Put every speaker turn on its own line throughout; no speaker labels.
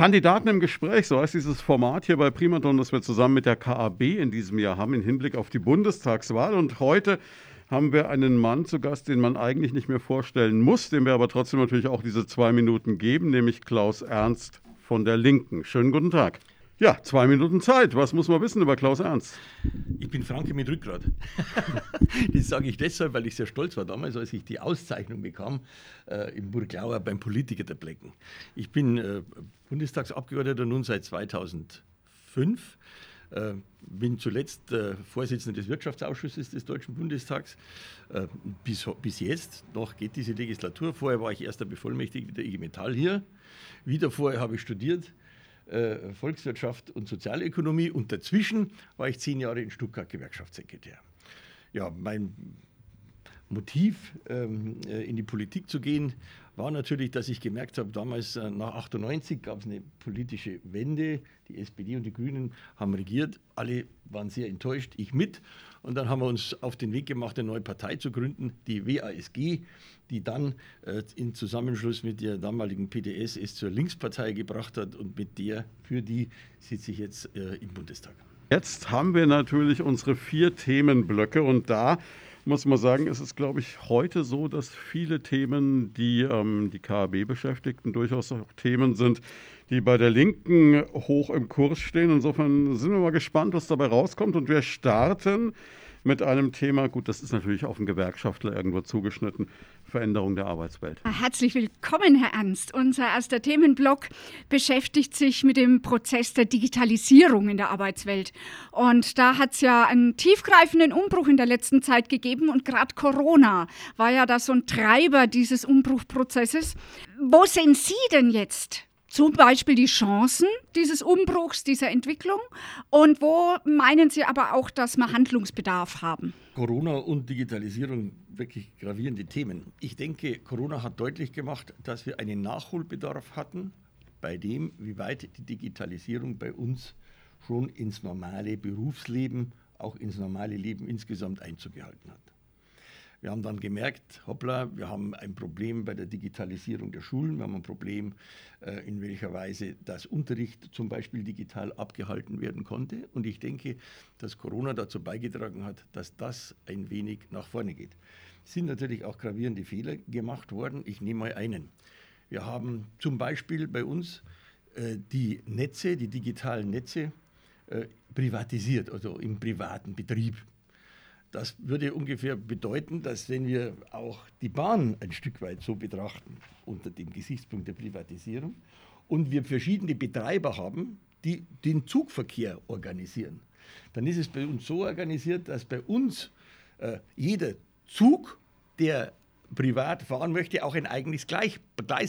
Kandidaten im Gespräch, so heißt dieses Format hier bei Primaton, das wir zusammen mit der KAB in diesem Jahr haben, im Hinblick auf die Bundestagswahl. Und heute haben wir einen Mann zu Gast, den man eigentlich nicht mehr vorstellen muss, dem wir aber trotzdem natürlich auch diese zwei Minuten geben, nämlich Klaus Ernst von der Linken. Schönen guten Tag. Ja, zwei Minuten Zeit. Was muss man wissen über Klaus Ernst?
Ich bin Franke mit Rückgrat. das sage ich deshalb, weil ich sehr stolz war damals, als ich die Auszeichnung bekam äh, im Burglauer beim Politiker der Blecken. Ich bin äh, Bundestagsabgeordneter nun seit 2005. Äh, bin zuletzt äh, Vorsitzender des Wirtschaftsausschusses des Deutschen Bundestags. Äh, bis, bis jetzt, noch geht diese Legislatur. Vorher war ich erster Bevollmächtigter der IG Metall hier. Wieder vorher habe ich studiert äh, Volkswirtschaft und Sozialökonomie und dazwischen war ich zehn Jahre in Stuttgart Gewerkschaftssekretär. Ja, mein Motiv, ähm, äh, in die Politik zu gehen, war natürlich, dass ich gemerkt habe, damals äh, nach 98 gab es eine politische Wende. Die SPD und die Grünen haben regiert. Alle waren sehr enttäuscht, ich mit. Und dann haben wir uns auf den Weg gemacht, eine neue Partei zu gründen, die WASG, die dann äh, in Zusammenschluss mit der damaligen PDS es zur Linkspartei gebracht hat und mit der, für die sitze ich jetzt äh, im Bundestag.
Jetzt haben wir natürlich unsere vier Themenblöcke und da muss man sagen, es ist, glaube ich, heute so, dass viele Themen, die ähm, die KAB beschäftigten, durchaus auch Themen sind, die bei der Linken hoch im Kurs stehen. Insofern sind wir mal gespannt, was dabei rauskommt. Und wir starten mit einem Thema, gut, das ist natürlich auf den Gewerkschaftler irgendwo zugeschnitten, Veränderung der Arbeitswelt.
Herzlich willkommen, Herr Ernst. Unser erster Themenblock beschäftigt sich mit dem Prozess der Digitalisierung in der Arbeitswelt. Und da hat es ja einen tiefgreifenden Umbruch in der letzten Zeit gegeben und gerade Corona war ja da so ein Treiber dieses Umbruchprozesses. Wo sehen Sie denn jetzt zum Beispiel die Chancen dieses Umbruchs, dieser Entwicklung? Und wo meinen Sie aber auch, dass wir Handlungsbedarf haben?
Corona und Digitalisierung, wirklich gravierende Themen. Ich denke, Corona hat deutlich gemacht, dass wir einen Nachholbedarf hatten bei dem, wie weit die Digitalisierung bei uns schon ins normale Berufsleben, auch ins normale Leben insgesamt Einzug gehalten hat. Wir haben dann gemerkt, hoppla, wir haben ein Problem bei der Digitalisierung der Schulen, wir haben ein Problem, äh, in welcher Weise das Unterricht zum Beispiel digital abgehalten werden konnte. Und ich denke, dass Corona dazu beigetragen hat, dass das ein wenig nach vorne geht. Es sind natürlich auch gravierende Fehler gemacht worden. Ich nehme mal einen. Wir haben zum Beispiel bei uns äh, die Netze, die digitalen Netze, äh, privatisiert, also im privaten Betrieb. Das würde ungefähr bedeuten, dass wenn wir auch die Bahn ein Stück weit so betrachten, unter dem Gesichtspunkt der Privatisierung, und wir verschiedene Betreiber haben, die den Zugverkehr organisieren, dann ist es bei uns so organisiert, dass bei uns äh, jeder Zug, der privat fahren möchte, auch ein eigenes Gleis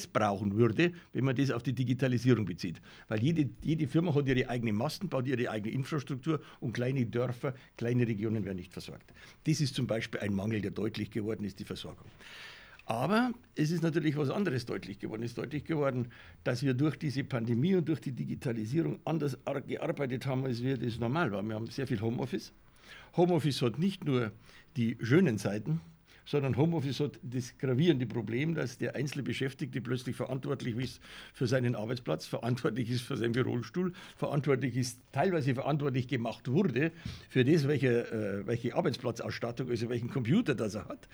brauchen würde, wenn man das auf die Digitalisierung bezieht. Weil jede, jede Firma hat ihre eigene Masten, baut ihre eigene Infrastruktur und kleine Dörfer, kleine Regionen werden nicht versorgt. Das ist zum Beispiel ein Mangel, der deutlich geworden ist, die Versorgung. Aber es ist natürlich was anderes deutlich geworden. Es ist deutlich geworden, dass wir durch diese Pandemie und durch die Digitalisierung anders gearbeitet haben, als wir das normal waren. Wir haben sehr viel Homeoffice. Homeoffice hat nicht nur die schönen Seiten, sondern Homeoffice hat das gravierende Problem, dass der einzelne Beschäftigte plötzlich verantwortlich ist für seinen Arbeitsplatz, verantwortlich ist für seinen Bürostuhl, verantwortlich ist, teilweise verantwortlich gemacht wurde für das, welche, äh, welche Arbeitsplatzausstattung, also welchen Computer das er hat.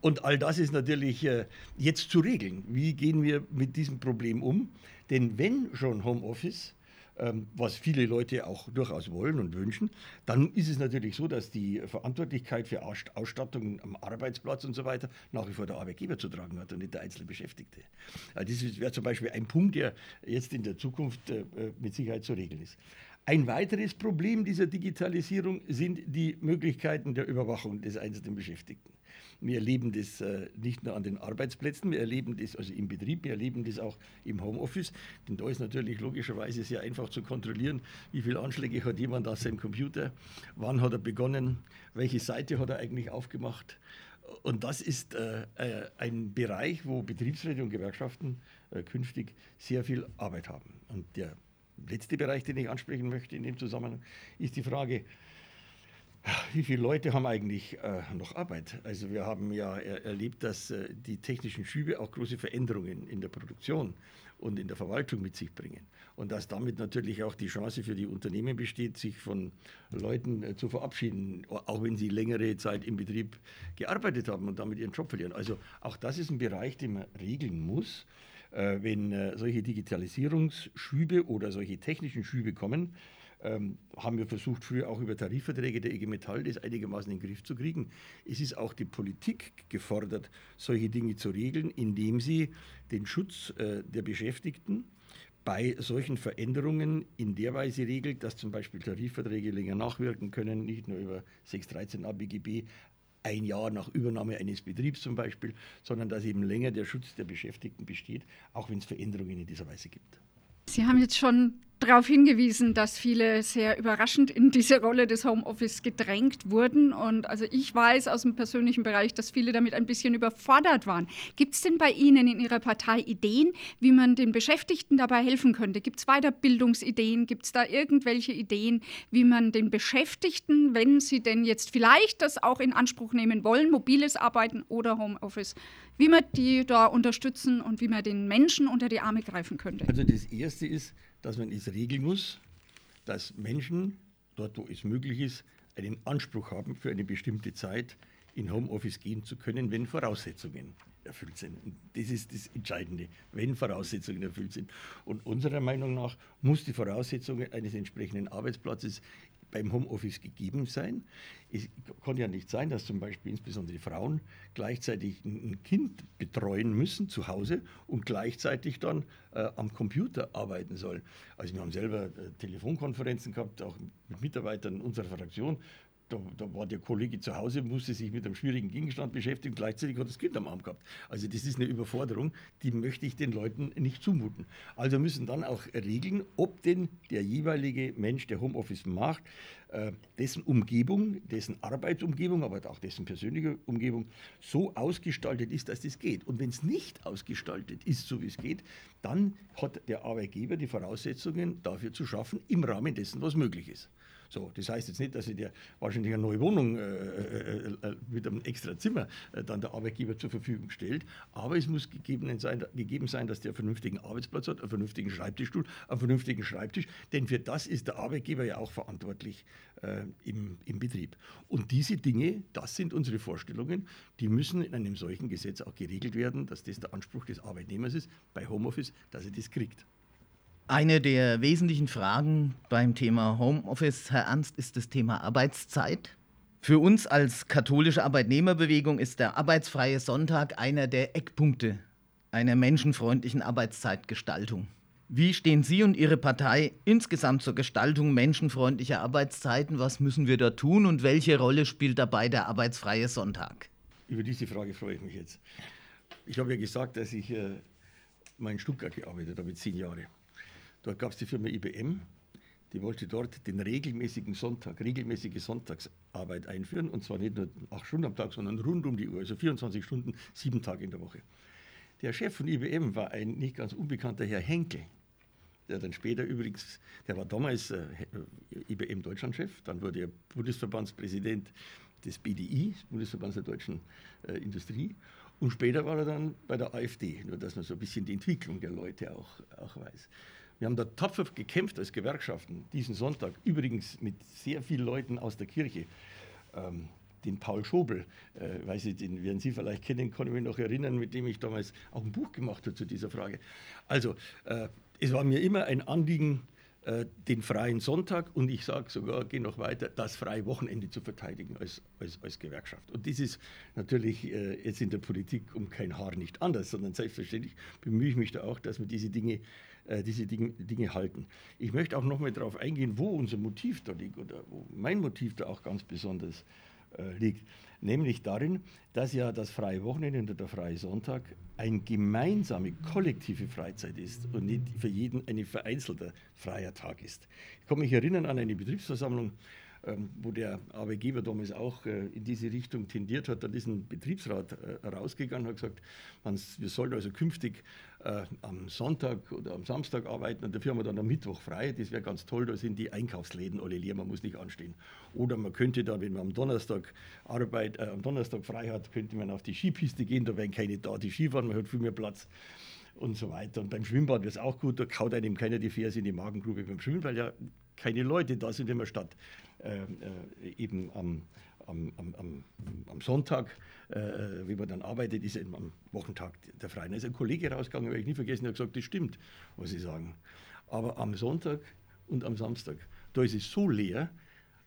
Und all das ist natürlich äh, jetzt zu regeln. Wie gehen wir mit diesem Problem um? Denn wenn schon Homeoffice, was viele Leute auch durchaus wollen und wünschen, dann ist es natürlich so, dass die Verantwortlichkeit für Ausstattung am Arbeitsplatz und so weiter nach wie vor der Arbeitgeber zu tragen hat und nicht der einzelne Beschäftigte. Äh, das wäre zum Beispiel ein Punkt, der jetzt in der Zukunft äh, mit Sicherheit zu regeln ist. Ein weiteres Problem dieser Digitalisierung sind die Möglichkeiten der Überwachung des einzelnen Beschäftigten. Wir erleben das äh, nicht nur an den Arbeitsplätzen, wir erleben das also im Betrieb, wir erleben das auch im Homeoffice. Denn da ist natürlich logischerweise sehr einfach zu kontrollieren, wie viele Anschläge hat jemand auf seinem Computer, wann hat er begonnen, welche Seite hat er eigentlich aufgemacht. Und das ist äh, äh ein Bereich, wo Betriebsräte und Gewerkschaften künftig sehr viel Arbeit haben. Und der letzte Bereich, den ich ansprechen möchte in dem Zusammenhang, ist die Frage, wie viele Leute haben eigentlich äh, noch Arbeit? Also wir haben ja er erlebt, dass äh, die technischen Schübe auch große Veränderungen in der Produktion und in der Verwaltung mit sich bringen. Und dass damit natürlich auch die Chance für die Unternehmen besteht, sich von Leuten äh, zu verabschieden, auch wenn sie längere Zeit im Betrieb gearbeitet haben und damit ihren Job verlieren. Also auch das ist ein Bereich, den man regeln muss. Äh, wenn äh, solche Digitalisierungsschübe oder solche technischen Schübe kommen, ähm, haben wir versucht, früher auch über Tarifverträge der IG Metall das einigermaßen in den Griff zu kriegen. Es ist auch die Politik gefordert, solche Dinge zu regeln, indem sie den Schutz äh, der Beschäftigten bei solchen Veränderungen in der Weise regelt, dass zum Beispiel Tarifverträge länger nachwirken können, nicht nur über 613 ABGB, ein Jahr nach Übernahme eines Betriebs zum Beispiel, sondern dass eben länger der Schutz der Beschäftigten besteht, auch wenn es Veränderungen in dieser Weise gibt.
Sie haben jetzt schon darauf hingewiesen, dass viele sehr überraschend in diese Rolle des Homeoffice gedrängt wurden. Und also ich weiß aus dem persönlichen Bereich, dass viele damit ein bisschen überfordert waren. Gibt es denn bei Ihnen in Ihrer Partei Ideen, wie man den Beschäftigten dabei helfen könnte? Gibt es Weiterbildungsideen? Gibt es da irgendwelche Ideen, wie man den Beschäftigten, wenn sie denn jetzt vielleicht das auch in Anspruch nehmen wollen, mobiles Arbeiten oder Homeoffice, wie man die da unterstützen und wie man den Menschen unter die Arme greifen könnte?
Also das Erste ist, dass man es regeln muss, dass Menschen, dort wo es möglich ist, einen Anspruch haben, für eine bestimmte Zeit in Homeoffice gehen zu können, wenn Voraussetzungen erfüllt sind. Und das ist das Entscheidende, wenn Voraussetzungen erfüllt sind. Und unserer Meinung nach muss die Voraussetzung eines entsprechenden Arbeitsplatzes beim Homeoffice gegeben sein. Es kann ja nicht sein, dass zum Beispiel insbesondere Frauen gleichzeitig ein Kind betreuen müssen zu Hause und gleichzeitig dann äh, am Computer arbeiten sollen. Also wir haben selber äh, Telefonkonferenzen gehabt, auch mit Mitarbeitern unserer Fraktion, da, da, war der Kollege zu Hause, musste sich mit einem schwierigen Gegenstand beschäftigen, gleichzeitig hat das Kind am Arm gehabt. Also das ist eine Überforderung, die möchte ich den Leuten nicht zumuten. Also müssen dann auch regeln, ob denn der jeweilige Mensch, der Homeoffice macht, äh, dessen Umgebung, dessen Arbeitsumgebung, aber auch dessen persönliche Umgebung so ausgestaltet ist, dass das geht. Und wenn es nicht ausgestaltet ist, so wie es geht, dann hat der Arbeitgeber die Voraussetzungen dafür zu schaffen, im Rahmen dessen, was möglich ist. So, das heißt jetzt nicht, dass ich dir wahrscheinlich eine neue Wohnung äh, äh, äh, mit einem extra Zimmer äh, dann der Arbeitgeber zur Verfügung stellt, aber es muss gegeben sein, gegeben sein, dass der einen vernünftigen Arbeitsplatz hat, einen vernünftigen Schreibtischstuhl, einen vernünftigen Schreibtisch, denn für das ist der Arbeitgeber ja auch verantwortlich äh, im, im Betrieb. Und diese Dinge, das sind unsere Vorstellungen, die müssen in einem solchen Gesetz auch geregelt werden, dass das der Anspruch des Arbeitnehmers ist, bei Homeoffice, dass er das kriegt.
Eine der wesentlichen Fragen beim Thema Homeoffice, Herr Ernst, ist das Thema Arbeitszeit. Für uns als katholische Arbeitnehmerbewegung ist der arbeitsfreie Sonntag einer der Eckpunkte einer menschenfreundlichen Arbeitszeitgestaltung. Wie stehen Sie und Ihre Partei insgesamt zur Gestaltung menschenfreundlicher Arbeitszeiten? Was müssen wir da tun und welche Rolle spielt dabei der arbeitsfreie Sonntag?
Über diese Frage freue ich mich jetzt. Ich habe ja gesagt, dass ich äh, mal Stuttgart gearbeitet habe, zehn Jahre. Dort gab es die Firma IBM, die wollte dort den regelmäßigen Sonntag, regelmäßige Sonntagsarbeit einführen. Und zwar nicht nur acht Stunden am Tag, sondern rund um die Uhr, also 24 Stunden, sieben Tage in der Woche. Der Chef von IBM war ein nicht ganz unbekannter Herr Henkel, der dann später übrigens, der war damals äh, IBM Deutschlandchef, dann wurde er Bundesverbandspräsident des BDI, des Bundesverbands der deutschen äh, Industrie. Und später war er dann bei der AfD, nur dass man so ein bisschen die Entwicklung der Leute auch, auch weiß. Wir haben da tapfer gekämpft als Gewerkschaften diesen Sonntag, übrigens mit sehr vielen Leuten aus der Kirche. Ähm, den Paul Schobel, äh, weiß ich, den werden Sie vielleicht kennen, kann ich mich noch erinnern, mit dem ich damals auch ein Buch gemacht habe zu dieser Frage. Also, äh, es war mir immer ein Anliegen, äh, den freien Sonntag und ich sage sogar, gehe noch weiter, das freie Wochenende zu verteidigen als, als, als Gewerkschaft. Und das ist natürlich äh, jetzt in der Politik um kein Haar nicht anders, sondern selbstverständlich bemühe ich mich da auch, dass wir diese Dinge äh, diese Dinge, Dinge, halten. Ich möchte auch noch mal darauf eingehen, wo unser Motiv da liegt oder wo mein Motiv da auch ganz besonders äh, liegt. Nämlich darin, dass ja das freie Wochenende und der freie Sonntag eine gemeinsame, kollektive Freizeit ist und nicht für jeden ein vereinzelter freier Tag ist. Ich kann mich erinnern an eine Betriebsversammlung, ähm, wo der Arbeitgeber damals auch äh, in diese Richtung tendiert hat, dann ist ein Betriebsrat äh, rausgegangen und hat gesagt, wir sollen also künftig äh, am Sonntag oder am Samstag arbeiten und dafür haben wir dann am Mittwoch frei. Das wäre ganz toll, da sind die Einkaufsläden alle leer, man muss nicht anstehen. Oder man könnte dann, wenn man am Donnerstag Arbeit, äh, am Donnerstag frei hat, könnte man auf die Skipiste gehen, da wären keine da, die Skifahren, man hat viel mehr Platz. und so weiter. Und beim Schwimmbad wird es auch gut, da kaut einem keiner die Ferse in die Magengrube beim Schwimmen, weil ja keine Leute da sind, wenn man statt äh, äh, eben am, am, am, am Sonntag, äh, wie man dann arbeitet, ist am Wochentag der Freien. Da ist ein Kollege rausgegangen, habe ich nie vergessen, der hat gesagt, das stimmt, was Sie sagen. Aber am Sonntag und am Samstag, da ist es so leer,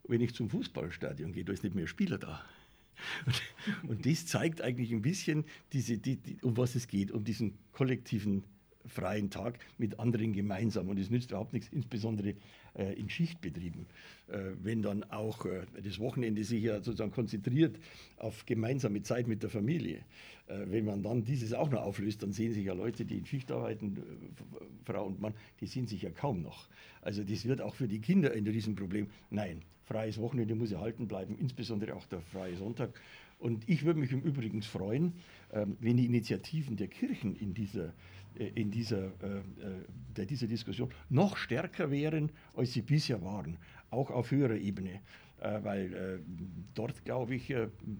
wenn ich zum Fußballstadion gehe, da ist nicht mehr Spieler da. Und, und das zeigt eigentlich ein bisschen, diese, die, die, um was es geht, um diesen kollektiven freien Tag mit anderen gemeinsam. Und es nützt überhaupt nichts, insbesondere äh, in Schichtbetrieben, äh, wenn dann auch äh, das Wochenende sich ja sozusagen konzentriert auf gemeinsame Zeit mit der Familie. Äh, wenn man dann dieses auch noch auflöst, dann sehen sich ja Leute, die in Schicht arbeiten, äh, Frau und Mann, die sehen sich ja kaum noch. Also das wird auch für die Kinder ein Riesenproblem. Nein, freies Wochenende muss erhalten bleiben, insbesondere auch der freie Sonntag. Und ich würde mich im Übrigen freuen, wenn die Initiativen der Kirchen in dieser äh, in dieser, äh, äh dieser Diskussion noch stärker wären, als sie bisher waren, auch auf höherer Ebene. Weil dort, glaube ich,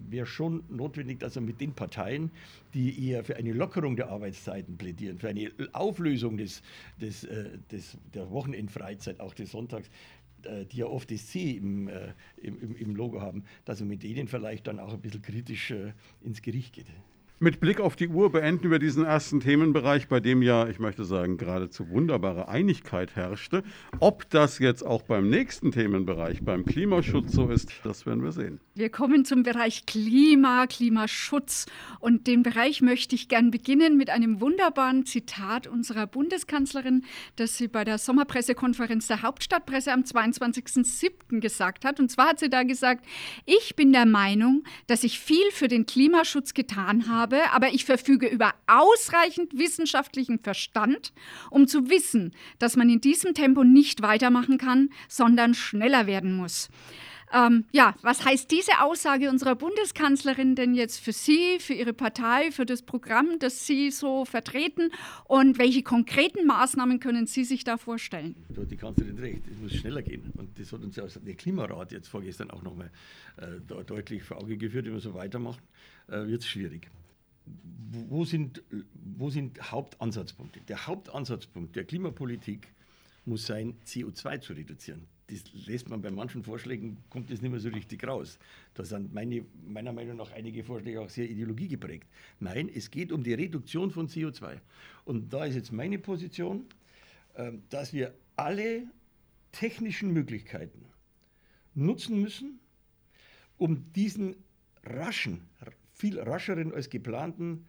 wäre schon notwendig, dass er mit den Parteien, die eher für eine Lockerung der Arbeitszeiten plädieren, für eine Auflösung des, des, des, der Wochenendfreizeit, auch des Sonntags, die ja oft das C im, im, im Logo haben, dass er mit denen vielleicht dann auch ein bisschen kritisch ins Gericht geht.
Mit Blick auf die Uhr beenden wir diesen ersten Themenbereich, bei dem ja, ich möchte sagen, geradezu wunderbare Einigkeit herrschte. Ob das jetzt auch beim nächsten Themenbereich, beim Klimaschutz so ist, das werden wir sehen.
Wir kommen zum Bereich Klima, Klimaschutz. Und den Bereich möchte ich gern beginnen mit einem wunderbaren Zitat unserer Bundeskanzlerin, das sie bei der Sommerpressekonferenz der Hauptstadtpresse am 22.07. gesagt hat. Und zwar hat sie da gesagt, ich bin der Meinung, dass ich viel für den Klimaschutz getan habe habe, aber ich verfüge über ausreichend wissenschaftlichen Verstand, um zu wissen, dass man in diesem Tempo nicht weitermachen kann, sondern schneller werden muss. Ähm, ja, was heißt diese Aussage unserer Bundeskanzlerin denn jetzt für Sie, für Ihre Partei, für das Programm, das Sie so vertreten? Und welche konkreten Maßnahmen können Sie sich da vorstellen?
Da hat die Kanzlerin recht, es muss schneller gehen. Und das hat uns ja der Klimarat jetzt vorgestern auch nochmal äh, deutlich vor Auge geführt. Wenn wir so weitermachen, äh, wird es schwierig wo sind, wo sind Hauptansatzpunkte? Der Hauptansatzpunkt der Klimapolitik muss sein, CO2 zu reduzieren. Das lässt man bei manchen Vorschlägen, kommt das nicht mehr so richtig raus. Da sind meine, meiner Meinung nach einige Vorschläge auch sehr ideologiegeprägt. Nein, es geht um die Reduktion von CO2. Und da ist jetzt meine Position, ähm, dass wir alle technischen Möglichkeiten nutzen müssen, um diesen raschen, viel rascheren als geplanten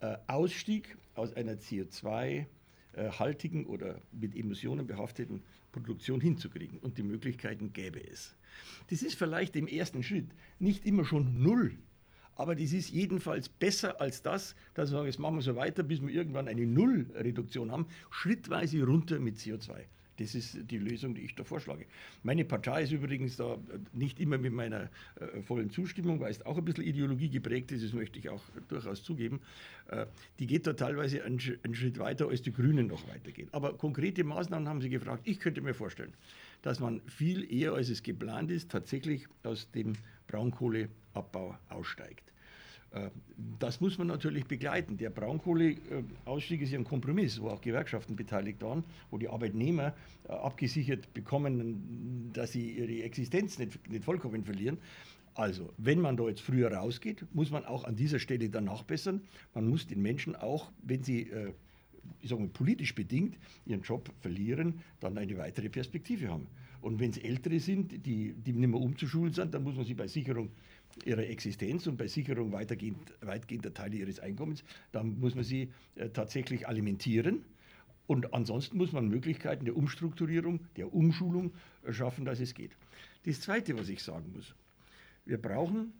äh, Ausstieg aus einer CO2-haltigen äh, oder mit Emissionen behafteten Produktion hinzukriegen. Und die Möglichkeiten gäbe es. Das ist vielleicht im ersten Schritt nicht immer schon null, aber das ist jedenfalls besser als das, dass wir sagen, jetzt machen wir so weiter, bis wir irgendwann eine Nullreduktion haben, schrittweise runter mit CO2. Das ist die Lösung, die ich da vorschlage. Meine Partei ist übrigens da nicht immer mit meiner äh, vollen Zustimmung, weil es auch ein bisschen Ideologie geprägt ist, das möchte ich auch durchaus zugeben. Äh, die geht da teilweise einen, einen, Schritt weiter, als die Grünen noch weitergehen. Aber konkrete Maßnahmen haben Sie gefragt. Ich könnte mir vorstellen, dass man viel eher, als es geplant ist, tatsächlich aus dem Braunkohleabbau aussteigt. Äh, das muss man natürlich begleiten. Der Braunkohleausstieg ist ja ein Kompromiss, wo auch Gewerkschaften beteiligt waren, wo die Arbeitnehmer äh, abgesichert bekommen, dass sie ihre Existenz nicht, nicht vollkommen verlieren. Also, wenn man da jetzt früher rausgeht, muss man auch an dieser Stelle dann nachbessern. Man muss den Menschen auch, wenn sie äh, ich sage mal, politisch bedingt ihren Job verlieren, dann eine weitere Perspektive haben. Und wenn es Ältere sind, die, die nicht mehr umzuschulen sind, dann muss man sie bei Sicherung ihrer Existenz und bei Sicherung weitgehend, weitgehender Teile ihres Einkommens, dann muss man sie äh, tatsächlich alimentieren. Und ansonsten muss man Möglichkeiten der Umstrukturierung, der Umschulung äh, schaffen, dass es geht. Das Zweite, was ich sagen muss, wir brauchen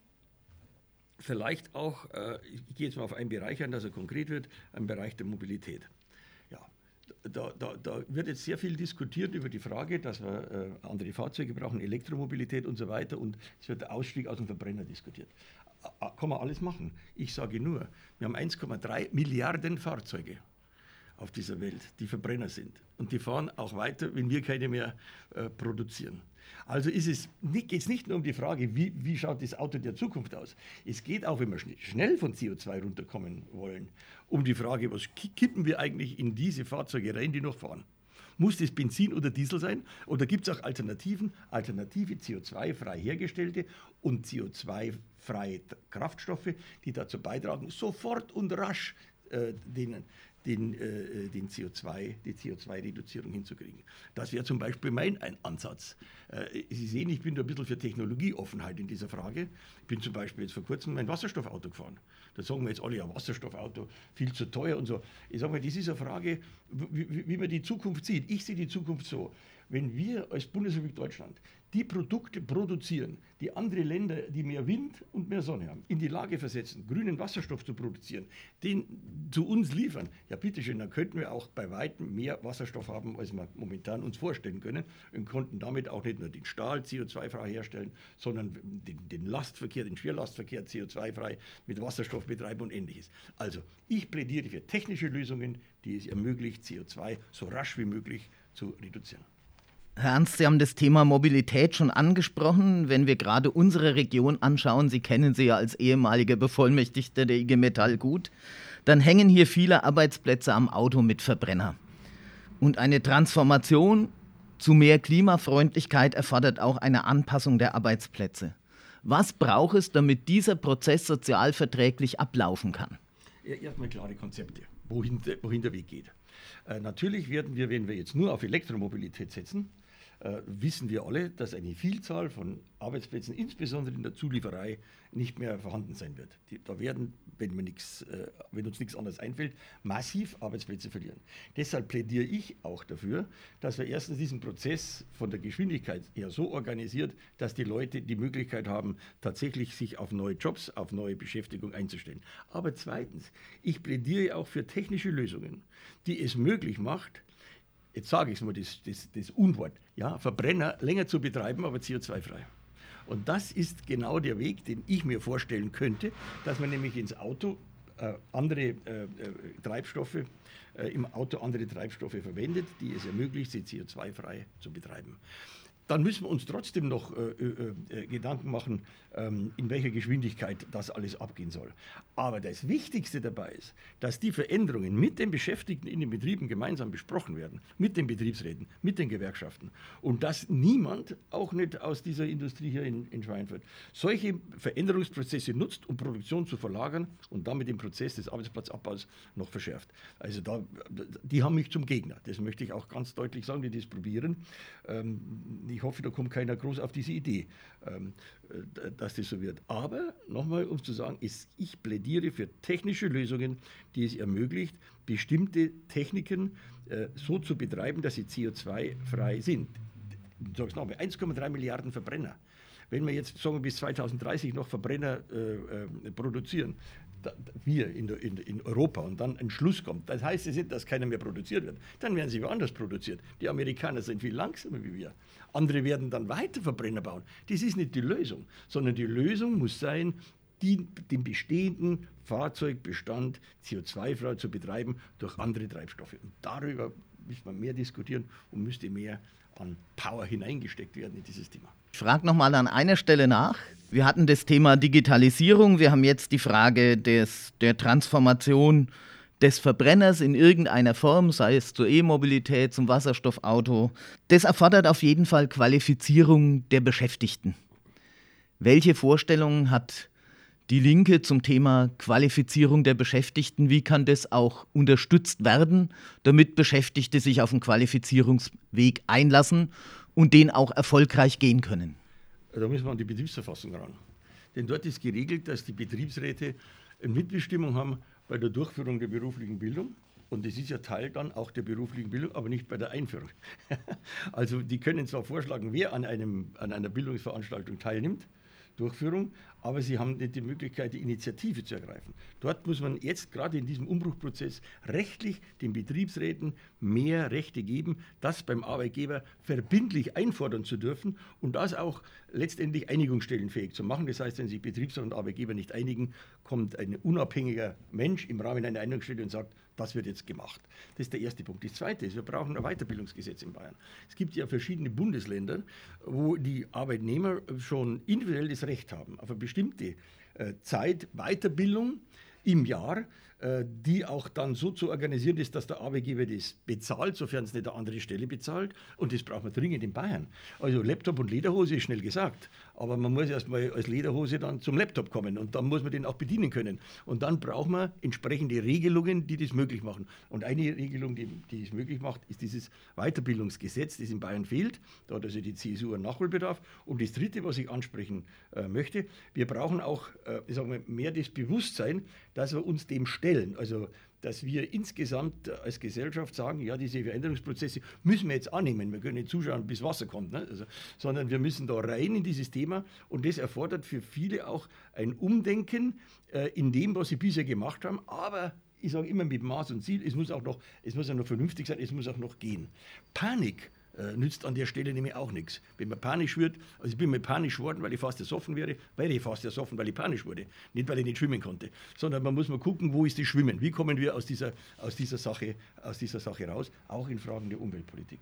vielleicht auch, äh, ich gehe jetzt mal auf einen Bereich ein, dass er konkret wird, einen Bereich der Mobilität da, da, da, wird jetzt sehr viel diskutiert über die Frage, dass wir äh, andere Fahrzeuge brauchen, Elektromobilität und so weiter. Und es wird der Ausstieg aus dem Verbrenner diskutiert. Kann man alles machen. Ich sage nur, wir haben 1,3 Milliarden Fahrzeuge. auf dieser Welt, die Verbrenner sind. Und die fahren auch weiter, wenn wir keine mehr äh, produzieren. Also ist es, geht es nicht nur um die Frage, wie, wie schaut das Auto der Zukunft aus. Es geht auch, wenn wir schnell von CO2 runterkommen wollen, um die Frage, was kippen wir eigentlich in diese Fahrzeuge rein, die noch fahren. Muss das Benzin oder Diesel sein? Oder gibt es auch Alternativen? Alternative CO2-frei hergestellte und CO2-freie Kraftstoffe, die dazu beitragen, sofort und rasch äh, den, den, äh, den CO2, die CO2-Reduzierung hinzukriegen. Das wäre zum Beispiel mein ein Ansatz. Äh, Sie sehen, ich bin da ein bisschen für Technologieoffenheit in dieser Frage. Ich bin zum Beispiel jetzt vor kurzem mein Wasserstoffauto gefahren. Da sagen wir jetzt alle, ja, Wasserstoffauto, viel zu teuer und so. Ich sage mal, das ist eine Frage, wie, wie man die Zukunft sieht. Ich sehe die Zukunft so. Wenn wir als Bundesrepublik Deutschland die Produkte produzieren, die andere Länder, die mehr Wind und mehr Sonne haben, in die Lage versetzen, grünen Wasserstoff zu produzieren, den zu uns liefern, ja bitteschön, dann könnten wir auch bei weitem mehr Wasserstoff haben, als wir momentan uns vorstellen können und konnten damit auch nicht nur den Stahl CO2-frei herstellen, sondern den, den Lastverkehr, den Schwerlastverkehr CO2-frei mit Wasserstoff betreiben und ähnliches. Also ich plädiere für technische Lösungen, die es ermöglicht, CO2 so rasch wie möglich zu reduzieren.
Herr Ernst, Sie haben das Thema Mobilität schon angesprochen. Wenn wir gerade unsere Region anschauen, Sie kennen sie ja als ehemalige Bevollmächtigte der IG Metall gut, dann hängen hier viele Arbeitsplätze am Auto mit Verbrenner. Und eine Transformation zu mehr Klimafreundlichkeit erfordert auch eine Anpassung der Arbeitsplätze. Was braucht es, damit dieser Prozess sozialverträglich ablaufen kann?
Erstmal klare Konzepte, wohin, wohin der Weg geht. Äh, natürlich werden wir, wenn wir jetzt nur auf Elektromobilität setzen, äh, wissen wir alle, dass eine Vielzahl von Arbeitsplätzen, insbesondere in der Zulieferei, nicht mehr vorhanden sein wird. Die, da werden, wenn, nix, äh, wenn, uns nichts anderes einfällt, massiv Arbeitsplätze verlieren. Deshalb plädiere ich auch dafür, dass wir erstens diesen Prozess von der Geschwindigkeit her so organisiert, dass die Leute die Möglichkeit haben, tatsächlich sich auf neue Jobs, auf neue Beschäftigung einzustellen. Aber zweitens, ich plädiere auch für technische Lösungen, die es möglich macht, jetzt sage ich es mal, das, das, das Unwort, ja, Verbrenner länger zu betreiben, aber CO2-frei. Und das ist genau der Weg, den ich mir vorstellen könnte, dass man nämlich ins Auto äh, andere äh, äh Treibstoffe, äh, im Auto andere Treibstoffe verwendet, die es ermöglicht, sie CO2-frei zu betreiben dann müssen wir uns trotzdem noch äh, äh, äh, Gedanken machen, ähm, in welcher Geschwindigkeit das alles abgehen soll. Aber das Wichtigste dabei ist, dass die Veränderungen mit den Beschäftigten in den Betrieben gemeinsam besprochen werden, mit den Betriebsräten, mit den Gewerkschaften und dass niemand, auch nicht aus dieser Industrie hier in, in Schweinfurt, solche Veränderungsprozesse nutzt, um Produktion zu verlagern und damit den Prozess des Arbeitsplatzabbaus noch verschärft. Also da, die haben mich zum Gegner. Das möchte ich auch ganz deutlich sagen, die das probieren. Ähm, ich hoffe, da kommt keiner groß auf diese Idee, ähm, äh, dass das so wird. Aber nochmal, um zu sagen, ich plädiere für technische Lösungen, die es ermöglicht, bestimmte Techniken äh, so zu betreiben, dass sie CO2-frei sind. Ich sage es nochmal, 1,3 Milliarden Verbrenner. Wenn wir jetzt sagen wir, bis 2030 noch Verbrenner äh, äh, produzieren, wir in, in, in, Europa und dann ein Schluss kommt, das heißt es nicht, dass keiner mehr produziert wird, dann werden sie woanders produziert. Die Amerikaner sind viel langsamer wie wir. Andere werden dann weiter Verbrenner bauen. Das ist nicht die Lösung, sondern die Lösung muss sein, die, den bestehenden Fahrzeugbestand CO2-frei zu betreiben durch andere Treibstoffe. Und darüber müsste man mehr diskutieren und müsste mehr an Power hineingesteckt werden in dieses Thema.
Ich frage nochmal an einer Stelle nach. Wir hatten das Thema Digitalisierung, wir haben jetzt die Frage des, der Transformation des Verbrenners in irgendeiner Form, sei es zur E-Mobilität, zum Wasserstoffauto. Das erfordert auf jeden Fall Qualifizierung der Beschäftigten. Welche Vorstellungen hat die Linke zum Thema Qualifizierung der Beschäftigten? Wie kann das auch unterstützt werden, damit Beschäftigte sich auf den Qualifizierungsweg einlassen und den auch erfolgreich gehen können?
Da müssen wir an die Betriebsverfassung ran. Denn dort ist geregelt, dass die Betriebsräte Mitbestimmung haben bei der Durchführung der beruflichen Bildung. Und das ist ja Teil dann auch der beruflichen Bildung, aber nicht bei der Einführung. also die können zwar vorschlagen, wer an, einem, an einer Bildungsveranstaltung teilnimmt, Durchführung, aber sie haben nicht die Möglichkeit, die Initiative zu ergreifen. Dort muss man jetzt gerade in diesem Umbruchprozess rechtlich den Betriebsräten mehr Rechte geben, das beim Arbeitgeber verbindlich einfordern zu dürfen und das auch letztendlich einigungsstellenfähig zu machen. Das heißt, wenn sich Betriebsrat und Arbeitgeber nicht einigen, kommt ein unabhängiger Mensch im Rahmen einer Einigungsstelle und sagt, Das wird jetzt gemacht. Das ist der erste Punkt. Das zweite ist, wir brauchen ein Weiterbildungsgesetz in Bayern. Es gibt ja verschiedene Bundesländer, wo die Arbeitnehmer schon individuell das Recht haben auf eine bestimmte äh, Zeit Weiterbildung im Jahr die auch dann so zu organisieren ist, dass der Arbeitgeber das bezahlt, sofern es nicht eine andere Stelle bezahlt. Und das braucht man dringend in Bayern. Also Laptop und Lederhose ist schnell gesagt. Aber man muss erst mal als Lederhose dann zum Laptop kommen und dann muss man den auch bedienen können. Und dann braucht man entsprechende Regelungen, die das möglich machen. Und eine Regelung, die, die es möglich macht, ist dieses Weiterbildungsgesetz, das in Bayern fehlt. Da hat also die CSU einen Nachholbedarf. Und das Dritte, was ich ansprechen äh, möchte, wir brauchen auch äh, sagen wir, mehr das Bewusstsein, dass wir uns dem stellen stellen. Also, dass wir insgesamt als Gesellschaft sagen, ja, diese Veränderungsprozesse müssen wir jetzt annehmen. Wir können nicht zuschauen, bis Wasser kommt, ne? also, sondern wir müssen da rein in dieses Thema. Und das erfordert für viele auch ein Umdenken äh, in dem, was sie bisher gemacht haben. Aber ich sage immer mit Maß und Ziel, es muss auch noch, es muss auch noch vernünftig sein, es muss auch noch gehen. Panik nützt an der Stelle nämlich auch nichts. Wenn man panisch wird, also ich bin mir panisch geworden, weil ich fast ersoffen wäre, wäre ich fast ersoffen, weil ich panisch wurde. Nicht, weil ich nicht schwimmen konnte, sondern man muss mal gucken, wo ist das Schwimmen? Wie kommen wir aus dieser, aus dieser, Sache, aus dieser Sache raus? Auch in Fragen der Umweltpolitik.